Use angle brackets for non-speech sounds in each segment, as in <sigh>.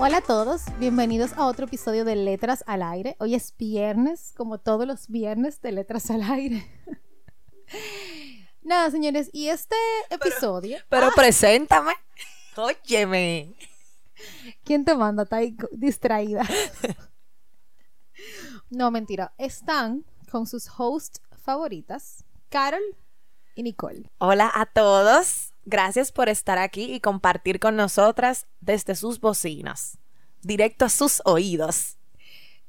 Hola a todos, bienvenidos a otro episodio de Letras al Aire. Hoy es viernes, como todos los viernes de Letras al Aire. <laughs> Nada, señores, y este episodio. Pero, ¡Ah! preséntame. Óyeme. ¿Quién te manda? Está ahí distraída. No, mentira. Están con sus hosts favoritas, Carol y Nicole. Hola a todos. Gracias por estar aquí y compartir con nosotras desde sus bocinas, directo a sus oídos.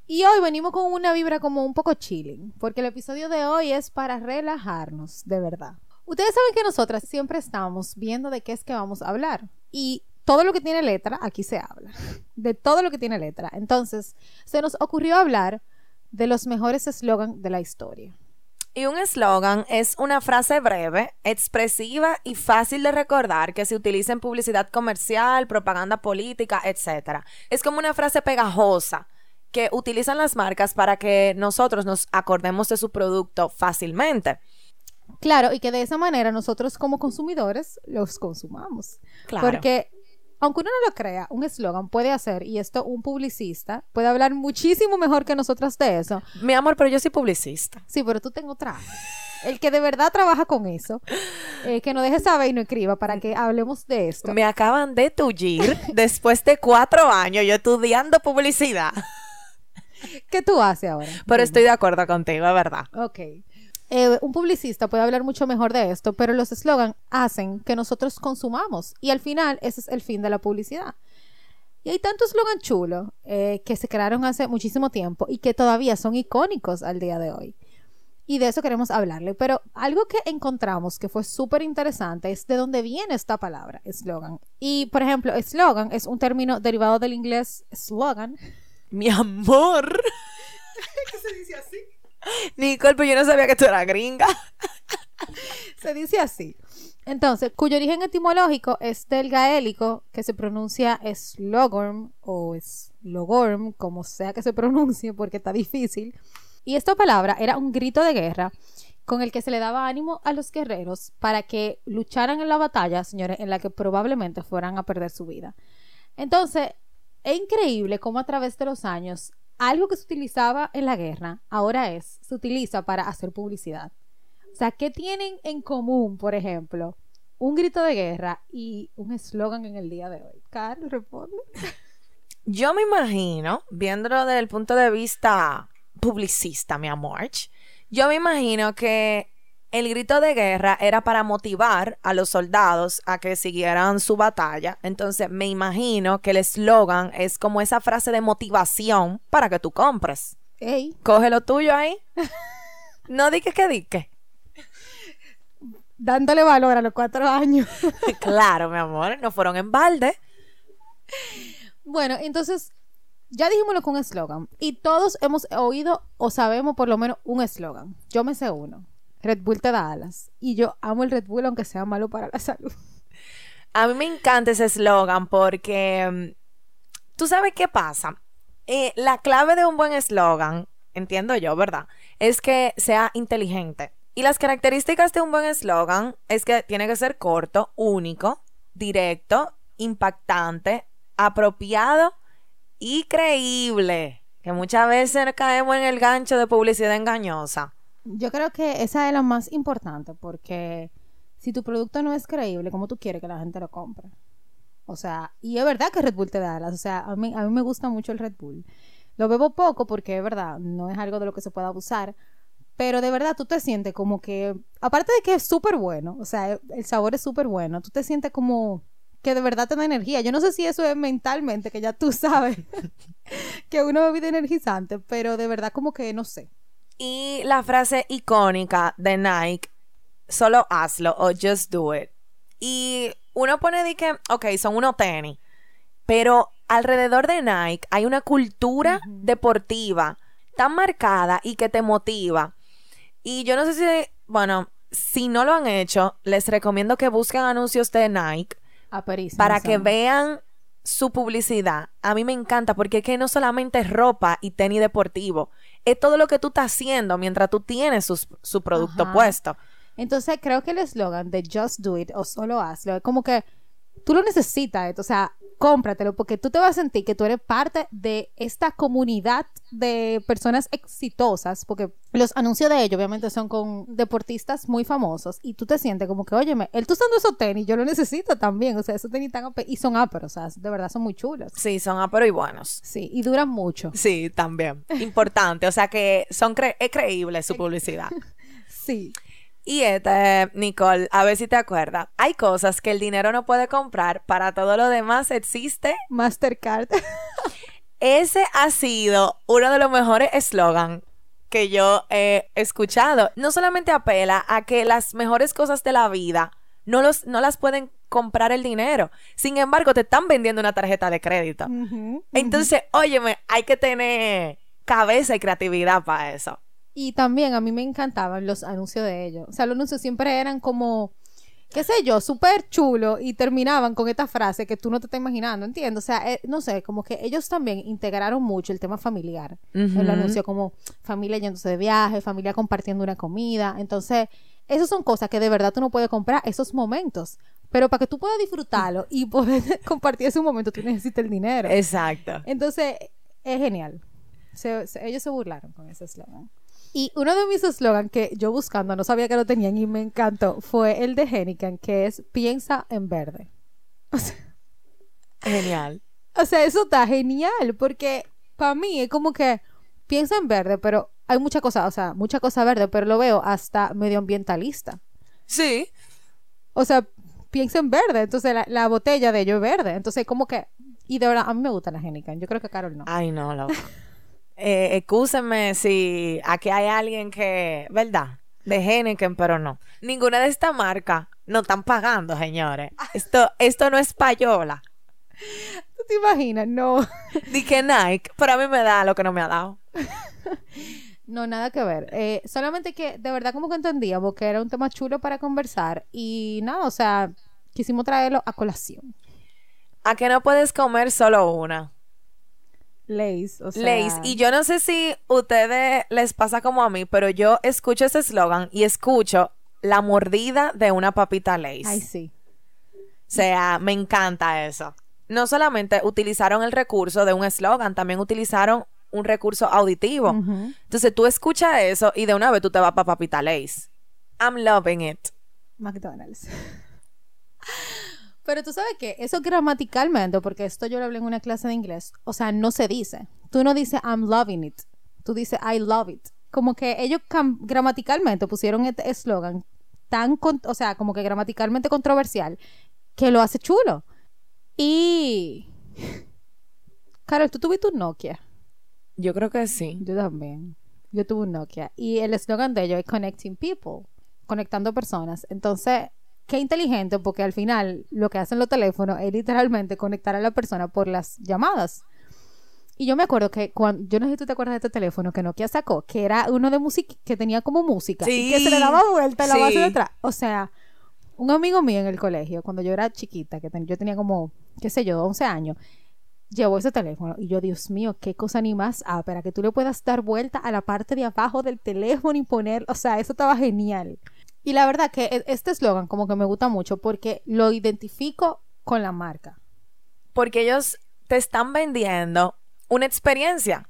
Y hoy venimos con una vibra como un poco chilling, porque el episodio de hoy es para relajarnos, de verdad. Ustedes saben que nosotras siempre estamos viendo de qué es que vamos a hablar. Y todo lo que tiene letra, aquí se habla. <laughs> De todo lo que tiene letra. Entonces, se nos ocurrió hablar de los mejores eslogans de la historia. Y un eslogan es una frase breve, expresiva y fácil de recordar que se utiliza en publicidad comercial, propaganda política, etc. Es como una frase pegajosa que utilizan las marcas para que nosotros nos acordemos de su producto fácilmente. Claro, y que de esa manera nosotros como consumidores los consumamos. Claro. Porque aunque uno no lo crea, un eslogan puede hacer, y esto un publicista puede hablar muchísimo mejor que nosotras de eso. Mi amor, pero yo soy publicista. Sí, pero tú tengo otra. El que de verdad trabaja con eso, eh, que no deje saber y no escriba para que hablemos de esto. Me acaban de tullir después de cuatro años yo estudiando publicidad. ¿Qué tú haces ahora? Pero estoy de acuerdo contigo, es verdad. Ok. Eh, un publicista puede hablar mucho mejor de esto, pero los eslogans hacen que nosotros consumamos y al final ese es el fin de la publicidad. Y hay tantos eslogan chulos eh, que se crearon hace muchísimo tiempo y que todavía son icónicos al día de hoy. Y de eso queremos hablarle. Pero algo que encontramos que fue súper interesante es de dónde viene esta palabra, eslogan. Y, por ejemplo, eslogan es un término derivado del inglés slogan. Mi amor. <laughs> ¿Qué se dice así? Nicole, pero yo no sabía que tú eras gringa. <laughs> se dice así. Entonces, cuyo origen etimológico es del gaélico, que se pronuncia slogorm o slogorm, como sea que se pronuncie, porque está difícil. Y esta palabra era un grito de guerra con el que se le daba ánimo a los guerreros para que lucharan en la batalla, señores, en la que probablemente fueran a perder su vida. Entonces, es increíble cómo a través de los años algo que se utilizaba en la guerra, ahora es, se utiliza para hacer publicidad. O sea, ¿qué tienen en común, por ejemplo, un grito de guerra y un eslogan en el día de hoy? Carl, responde. Yo me imagino, viéndolo desde el punto de vista publicista, mi amor, yo me imagino que el grito de guerra era para motivar a los soldados a que siguieran su batalla. Entonces me imagino que el eslogan es como esa frase de motivación para que tú compres. Ey. Coge lo tuyo ahí. no dique que dique. Dándole valor a los cuatro años. <laughs> claro, mi amor, no fueron en balde. Bueno, entonces ya dijimos lo con un eslogan. Y todos hemos oído o sabemos por lo menos un eslogan. Yo me sé uno. Red Bull te da alas. Y yo amo el Red Bull aunque sea malo para la <laughs> salud. A mí me encanta ese eslogan porque mm, tú sabes qué pasa. Eh, la clave de un buen eslogan, entiendo yo, ¿verdad? Es que sea inteligente. Y las características de un buen eslogan es que tiene que ser corto, único, directo, impactante, apropiado y creíble. Que muchas veces caemos en el gancho de publicidad engañosa. Yo creo que esa es la más importante porque si tu producto no es creíble, ¿cómo tú quieres que la gente lo compre? O sea, y es verdad que Red Bull te da alas. O sea, a mí, a mí me gusta mucho el Red Bull. Lo bebo poco porque es verdad, no es algo de lo que se pueda abusar. Pero de verdad tú te sientes como que, aparte de que es súper bueno, o sea, el sabor es súper bueno, tú te sientes como que de verdad te da energía. Yo no sé si eso es mentalmente, que ya tú sabes <laughs> que uno bebe energizante, pero de verdad como que no sé Y la frase icónica de Nike, solo hazlo o just do it. Y uno pone de que, ok, son unos tenis, pero alrededor de Nike hay una cultura deportiva tan marcada y que te motiva. Y yo no sé si, bueno, si no lo han hecho, les recomiendo que busquen anuncios de Nike Aperísimo, para que vean su publicidad. A mí me encanta porque es que no solamente es ropa y tenis deportivo, es todo lo que tú estás haciendo mientras tú tienes sus- su producto Ajá. puesto. Entonces creo que el eslogan de Just Do It o solo hazlo es como que tú lo necesitas, o sea, cómpratelo porque tú te vas a sentir que tú eres parte de esta comunidad de personas exitosas, porque los anuncios de ellos obviamente son con deportistas muy famosos y tú te sientes como que, óyeme, él tú usando esos tenis, yo lo necesito también, o sea, esos tenis tan y son áperos, o sea, de verdad son muy chulos. Sí, son apero y buenos. Sí, y duran mucho. Sí, también. Importante. O sea que son cre- es creíble su publicidad. <laughs> Sí. Y este, Nicole, a ver si te acuerdas. Hay cosas que el dinero no puede comprar. Para todo lo demás existe. Mastercard. <laughs> Ese ha sido uno de los mejores eslogan que yo he escuchado. No solamente apela a que las mejores cosas de la vida no, los, no las pueden comprar el dinero. Sin embargo, te están vendiendo una tarjeta de crédito. Entonces, óyeme, hay que tener cabeza y creatividad para eso. Y también a mí me encantaban los anuncios de ellos. O sea, los anuncios siempre eran como, qué sé yo, súper chulo y terminaban con esta frase que tú no te estás imaginando, ¿entiendes? O sea, eh, no sé, como que ellos también integraron mucho el tema familiar. Ujú. El anuncio como familia yéndose de viaje, familia compartiendo una comida. Entonces, esas son cosas que de verdad tú no puedes comprar esos momentos. Pero para que tú puedas disfrutarlo y poder <laughs> compartir ese momento, tú necesitas el dinero. Exacto. Entonces, es genial. Se- se- ellos se burlaron con ese eslogan. Y uno de mis eslogans que yo buscando no sabía que lo tenían y me encantó fue el de Henneken, que es piensa en verde. <laughs> Genial. O sea, eso está genial porque para mí es como que piensa en verde, pero hay mucha cosa, o sea, mucha cosa verde, pero lo veo hasta medioambientalista. Sí. O sea, piensa en verde, entonces la, la botella de ello es verde. Entonces, como que, y de verdad, a mí me gusta la Henneken. Yo creo que a Carol no. Ay, no, loco. <laughs> Eh, excúsenme si aquí hay alguien que, ¿verdad? De Henneken, pero no. Ninguna de esta marca no están pagando, señores. <laughs> Esto, esto no es payola. ¿Tú te imaginas? No. <laughs> Di que Nike, pero a mí me da lo que no me ha dado. <laughs> No, nada que ver. Eh, solamente que de verdad como que entendíamos que era un tema chulo para conversar y nada, o sea, quisimos traerlo a colación. ¿A que no puedes comer solo una? Lays, o sea... Lays. Y yo no sé si ustedes les pasa como a mí, pero yo escucho ese eslogan y escucho la mordida de una papita Lays. Ay, sí. O sea, me encanta eso. No solamente utilizaron el recurso de un eslogan, también utilizaron un recurso auditivo. Entonces tú escuchas eso y de una vez tú te vas para Papita Lays. I'm loving it. McDonald's. <laughs> Pero tú sabes que eso gramaticalmente, porque esto yo lo hablé en una clase de inglés, o sea, no se dice. Tú no dices I'm loving it. Tú dices I love it. Como que ellos gramaticalmente pusieron este eslogan tan, con- o sea, como que gramaticalmente controversial, que lo hace chulo. Y... Carol, ¿tú tuviste un Nokia? Yo creo que sí. Yo también. Yo tuve un Nokia. Y el eslogan de ellos es Connecting People. Conectando personas. Entonces, qué inteligente, porque al final lo que hacen los teléfonos es literalmente conectar a la persona por las llamadas. Y yo me acuerdo que cuando, yo no sé si tú te acuerdas de este teléfono que Nokia sacó, que era uno de música, que tenía como música, y que se le Sí. daba vuelta en la base Sí. de atrás. O sea, un amigo mío en el colegio, cuando yo era chiquita, que ten- yo tenía como, qué sé yo, 11 años, llevó ese teléfono y yo, Dios mío, qué cosa ni más ah, para que tú le puedas dar vuelta a la parte de abajo del teléfono y poner, o sea, eso estaba genial. Y la verdad que e- este eslogan como que me gusta mucho porque lo identifico con la marca. Porque ellos te están vendiendo una experiencia,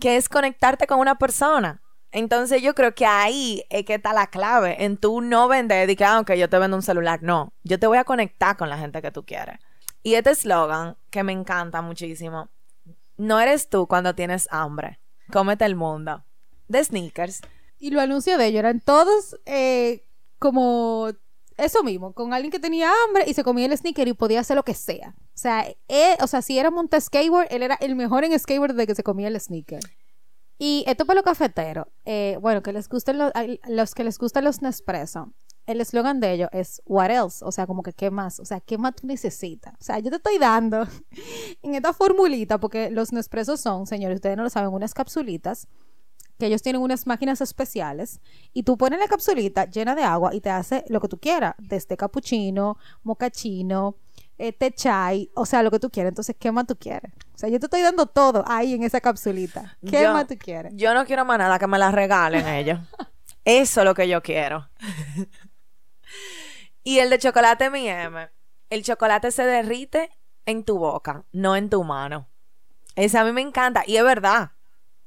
que es conectarte con una persona. Entonces yo creo que ahí es que está la clave, en tú no vender, de que, ah, ok, yo te vendo un celular. No, yo te voy a conectar con la gente que tú quieres. Y este eslogan, que me encanta muchísimo, no eres tú cuando tienes hambre, cómete el mundo. De sneakers. Y los anuncios de ellos eran todos eh, como eso mismo, con alguien que tenía hambre y se comía el sneaker y podía hacer lo que sea. O sea, o sea si era monta skateboard, él era el mejor en skateboard de que se comía el sneaker. Y esto para los cafeteros, eh, bueno, que les gusten los, los que les gustan los Nespresso, el eslogan de ellos es what else, o sea, como que qué más, o sea, qué más tú necesitas. O sea, yo te estoy dando <laughs> en esta formulita, porque los Nespresso son, señores, ustedes no lo saben, unas capsulitas que ellos tienen unas máquinas especiales y tú pones la capsulita llena de agua y te hace lo que tú quieras, desde cappuccino, mocachino, eh, té chai, o sea, lo que tú quieras. Entonces, ¿qué más tú quieres? O sea, yo te estoy dando todo ahí en esa capsulita. ¿Qué Yo- más tú quieres? Yo no quiero más nada que me la regalen <laughs> ellos. Eso es lo que yo quiero. y el de chocolate M&M. El chocolate se derrite en tu boca, no en tu mano. Ese a mí me encanta. Y es verdad.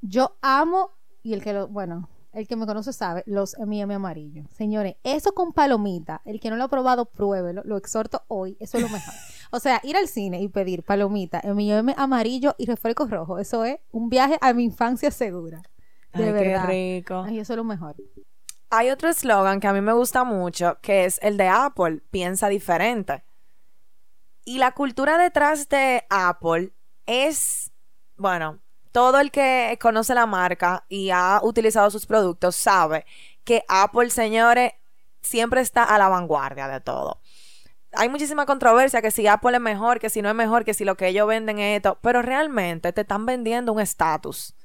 Yo amo, y el que lo, bueno, el que me conoce sabe, los M&M amarillos. Señores, eso con palomita, el que no lo ha probado, pruébelo, lo exhorto hoy, eso es lo mejor. <laughs> O sea, ir al cine y pedir palomita, M&M amarillo y refresco rojo, eso es un viaje a mi infancia segura. De Ay, verdad. qué rico. Ay, eso es lo mejor. Hay otro eslogan que a mí me gusta mucho, que es el de Apple, piensa diferente. Y la cultura detrás de Apple es, bueno, todo el que conoce la marca y ha utilizado sus productos sabe que Apple, señores, siempre está a la vanguardia de todo. Hay muchísima controversia que si Apple es mejor, que si no es mejor, que si lo que ellos venden es esto, pero realmente te están vendiendo un estatus.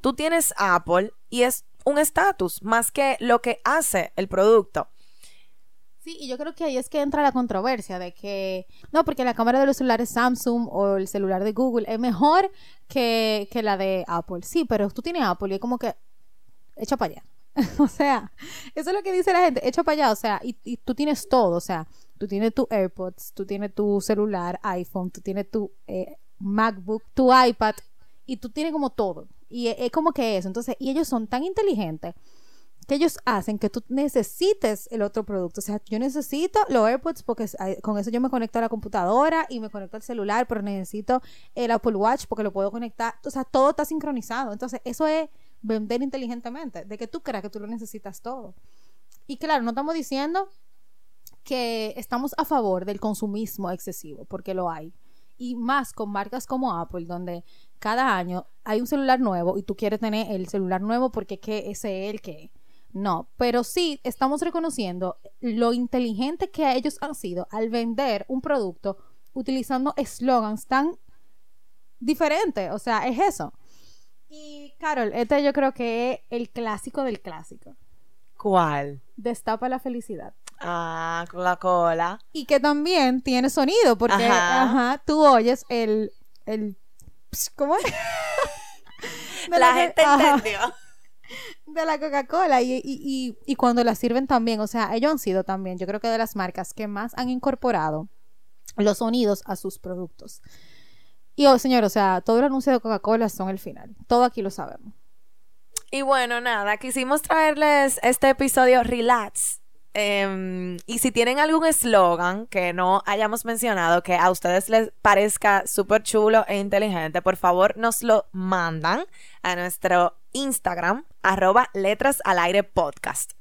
Tú tienes Apple y es un estatus más que lo que hace el producto. Sí, y yo creo que ahí es que entra la controversia de que, no, porque la cámara de los celulares Samsung o el celular de Google es mejor que, que la de Apple. Sí, pero tú tienes Apple y es como que, echa para allá. <laughs> o sea, eso es lo que dice la gente, echa para allá, o sea, y, y tú tienes todo, o sea, tú tienes tu AirPods, tú tienes tu celular, iPhone, tú tienes tu eh, MacBook, tu iPad, y tú tienes como todo. Y es, es como que eso. Entonces, y ellos son tan inteligentes que ellos hacen que tú necesites el otro producto. O sea, yo necesito los AirPods porque con eso yo me conecto a la computadora y me conecto al celular, pero necesito el Apple Watch porque lo puedo conectar. O sea, todo está sincronizado. Entonces, eso es vender inteligentemente, de que tú creas que tú lo necesitas todo. Y claro, no estamos diciendo que estamos a favor del consumismo excesivo, porque lo hay. Y más con marcas como Apple, donde cada año hay un celular nuevo y tú quieres tener el celular nuevo porque que ese es el que no, pero sí estamos reconociendo lo inteligente que ellos han sido al vender un producto utilizando eslogans tan diferentes, o sea, es eso. Y Carol, este yo creo que es el clásico del clásico. ¿Cuál? Destapa la felicidad. Ah, Coca-Cola. Y que también tiene sonido, porque Ajá. ajá, tú oyes el, el ¿cómo es? <laughs> <laughs> La gente ajá, entendió. De la Coca-Cola y, y, y, y cuando la sirven también, o sea, ellos han sido también, yo creo que de las marcas que más han incorporado los sonidos a sus productos. Y, oh, señor, o sea, todo el anuncio de Coca-Cola son el final. Todo aquí lo sabemos. Y bueno, nada, quisimos traerles este episodio relax. Em, y si tienen algún eslogan que no hayamos mencionado, que a ustedes les parezca súper chulo e inteligente, por favor nos lo mandan a nuestro Instagram, arroba letras al aire podcast.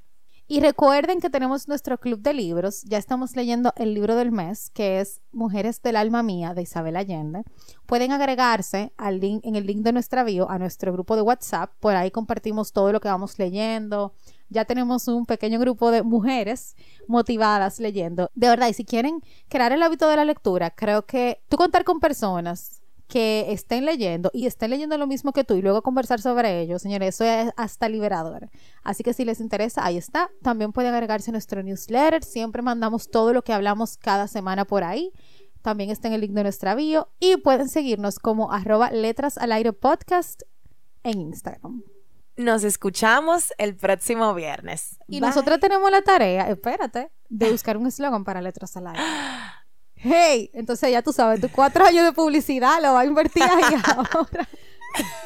Y recuerden que tenemos nuestro club de libros. Ya estamos leyendo el libro del mes, que es Mujeres del Alma Mía, de Isabel Allende. Pueden agregarse al link, en el link de nuestra bio a nuestro grupo de WhatsApp. Por ahí compartimos todo lo que vamos leyendo. Ya tenemos un pequeño grupo de mujeres motivadas leyendo. De verdad, y si quieren crear el hábito de la lectura, creo que tú contar con personas que estén leyendo y estén leyendo lo mismo que tú y luego conversar sobre ello, señores, eso es hasta liberador. Así que si les interesa, ahí está. También pueden agregarse a nuestro newsletter. Siempre mandamos todo lo que hablamos cada semana por ahí. También está en el link de nuestra bio. Y pueden seguirnos como arroba letras al aire podcast en Instagram. Nos escuchamos el próximo viernes. Y Bye. nosotros tenemos la tarea, espérate, de buscar un eslogan para letras al aire. <gasps> <gasps> <gasps> Hey, entonces ya tú sabes, tus cuatro años de publicidad lo va a invertir ahí <laughs> ahora.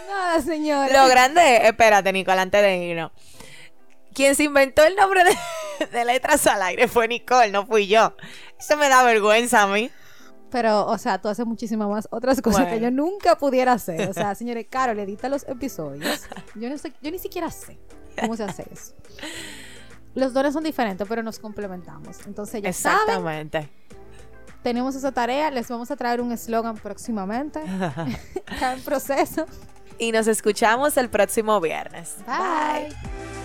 Nada, señores. Lo grande, es- espérate, Nicole, antes de irnos. Quien se inventó el nombre de, de letras al aire fue Nicole, no fui yo. Eso me da vergüenza a mí. Pero, o sea, tú haces muchísimas más otras cosas Bueno. que yo nunca pudiera hacer. O sea, <laughs> señores, Carol, edita los episodios. Yo no sé, yo ni siquiera sé cómo se hace eso. Los dones son diferentes, pero nos complementamos. Entonces, ya saben, Exactamente. Tenemos esa tarea. Les vamos a traer un eslogan próximamente. <laughs> <laughs> Está en proceso. y nos escuchamos el próximo viernes. Bye.